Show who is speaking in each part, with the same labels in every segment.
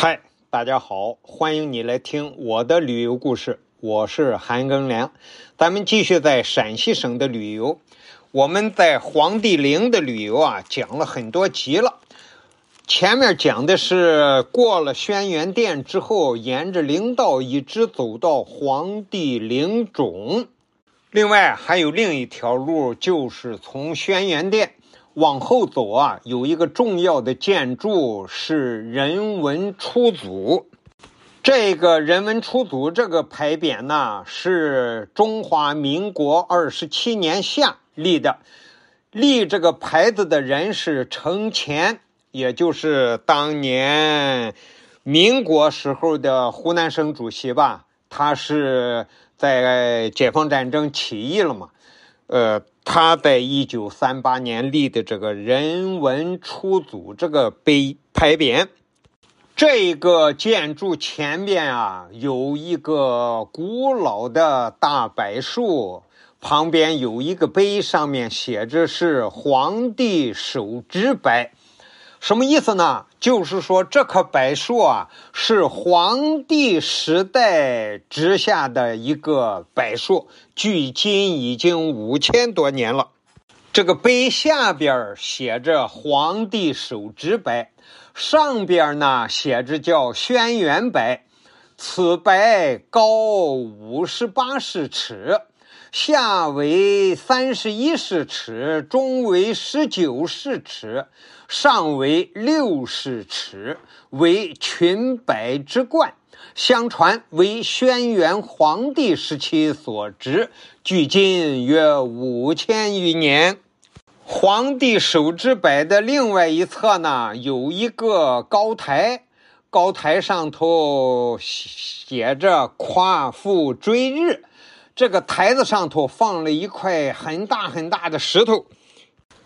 Speaker 1: 嗨，大家好，欢迎你来听我的旅游故事。我是韩庚良，咱们继续在陕西省的旅游。我们在黄帝陵的旅游啊，讲了很多集了。前面讲的是过了轩辕殿之后，沿着陵道一直走到黄帝陵冢。另外还有另一条路，就是从轩辕殿。往后走啊，有一个重要的建筑是人文出祖。这个人文出祖这个牌匾呢，是中华民国二十七年夏立的。立这个牌子的人是程潜，也就是当年民国时候的湖南省主席吧。他是在解放战争起义了嘛？呃。他在一九三八年立的这个人文出祖这个碑牌匾，这个建筑前面啊有一个古老的大柏树，旁边有一个碑，上面写着是“皇帝手执柏”。什么意思呢？就是说这棵柏树啊，是黄帝时代植下的一个柏树，距今已经五千多年了。这个碑下边写着“黄帝手植柏”，上边呢写着叫“轩辕柏”。此柏高五十八世尺。下为三十一世尺，中为十九世尺，上为六世尺，为群柏之冠。相传为轩辕皇帝时期所植，距今约五千余年。皇帝手之柏的另外一侧呢，有一个高台，高台上头写着“夸父追日”。这个台子上头放了一块很大很大的石头。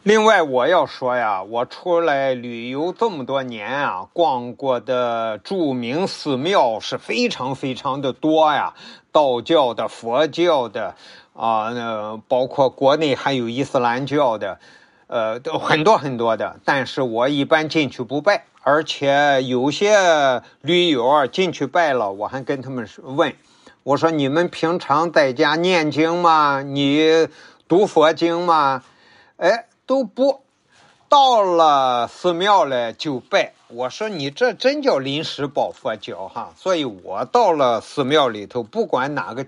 Speaker 1: 另外，我要说呀，我出来旅游这么多年啊，逛过的著名寺庙是非常非常的多呀，道教的、佛教的，啊，那包括国内还有伊斯兰教的，呃，都很多很多的。但是我一般进去不拜，而且有些驴友啊进去拜了，我还跟他们问。我说你们平常在家念经吗？你读佛经吗？哎，都不。到了寺庙了就拜。我说你这真叫临时抱佛脚哈。所以我到了寺庙里头，不管哪个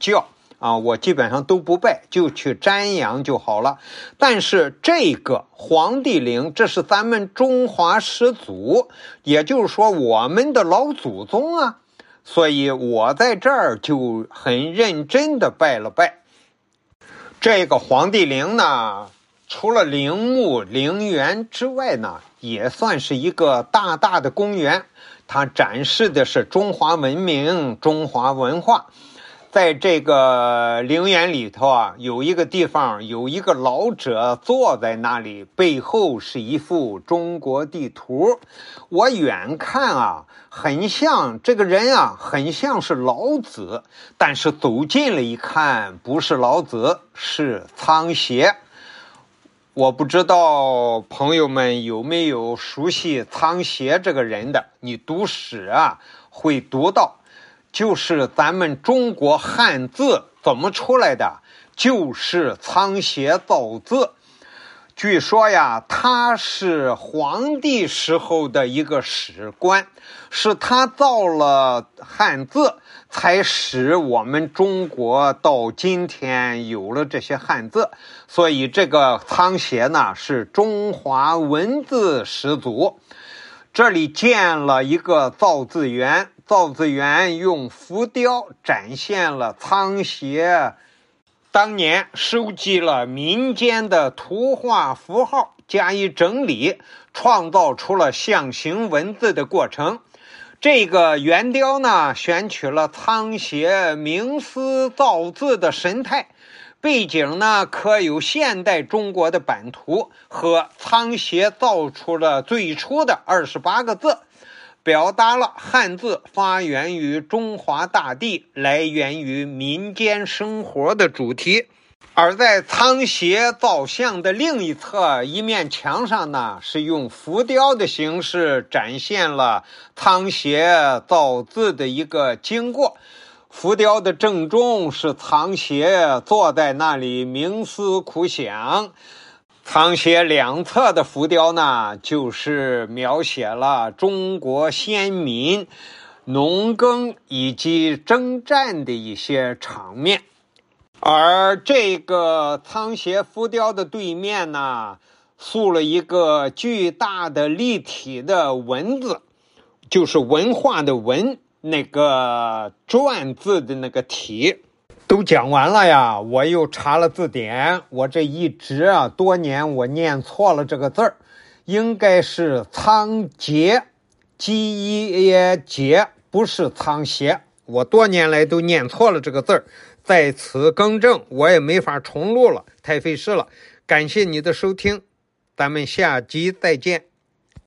Speaker 1: 教啊，我基本上都不拜，就去瞻仰就好了。但是这个黄帝陵，这是咱们中华始祖，也就是说我们的老祖宗啊。所以我在这儿就很认真的拜了拜。这个黄帝陵呢，除了陵墓陵园之外呢，也算是一个大大的公园。它展示的是中华文明、中华文化。在这个陵园里头啊，有一个地方，有一个老者坐在那里，背后是一幅中国地图。我远看啊，很像这个人啊，很像是老子。但是走近了一看，不是老子，是仓颉。我不知道朋友们有没有熟悉仓颉这个人的？你读史啊，会读到。就是咱们中国汉字怎么出来的？就是仓颉造字。据说呀，他是皇帝时候的一个史官，是他造了汉字，才使我们中国到今天有了这些汉字。所以这个仓颉呢，是中华文字始祖。这里建了一个造字园。造字园用浮雕展现了仓颉当年收集了民间的图画符号，加以整理，创造出了象形文字的过程。这个圆雕呢，选取了仓颉冥思造字的神态，背景呢刻有现代中国的版图和仓颉造出了最初的二十八个字。表达了汉字发源于中华大地、来源于民间生活的主题。而在仓颉造像的另一侧一面墙上呢，是用浮雕的形式展现了仓颉造字的一个经过。浮雕的正中是仓颉坐在那里冥思苦想，仓颉两侧的浮雕呢，就是描写了中国先民农耕以及征战的一些场面。而这个仓颉浮雕的对面呢，塑了一个巨大的立体的文字，就是文化的文，那个篆字的那个体。都讲完了呀，我又查了字典，我这一直啊多年我念错了这个字儿，应该是仓颉，基耶节，不是仓颉。我多年来都念错了这个字儿。在此更正，我也没法重录了，太费事了。感谢你的收听，咱们下集再见。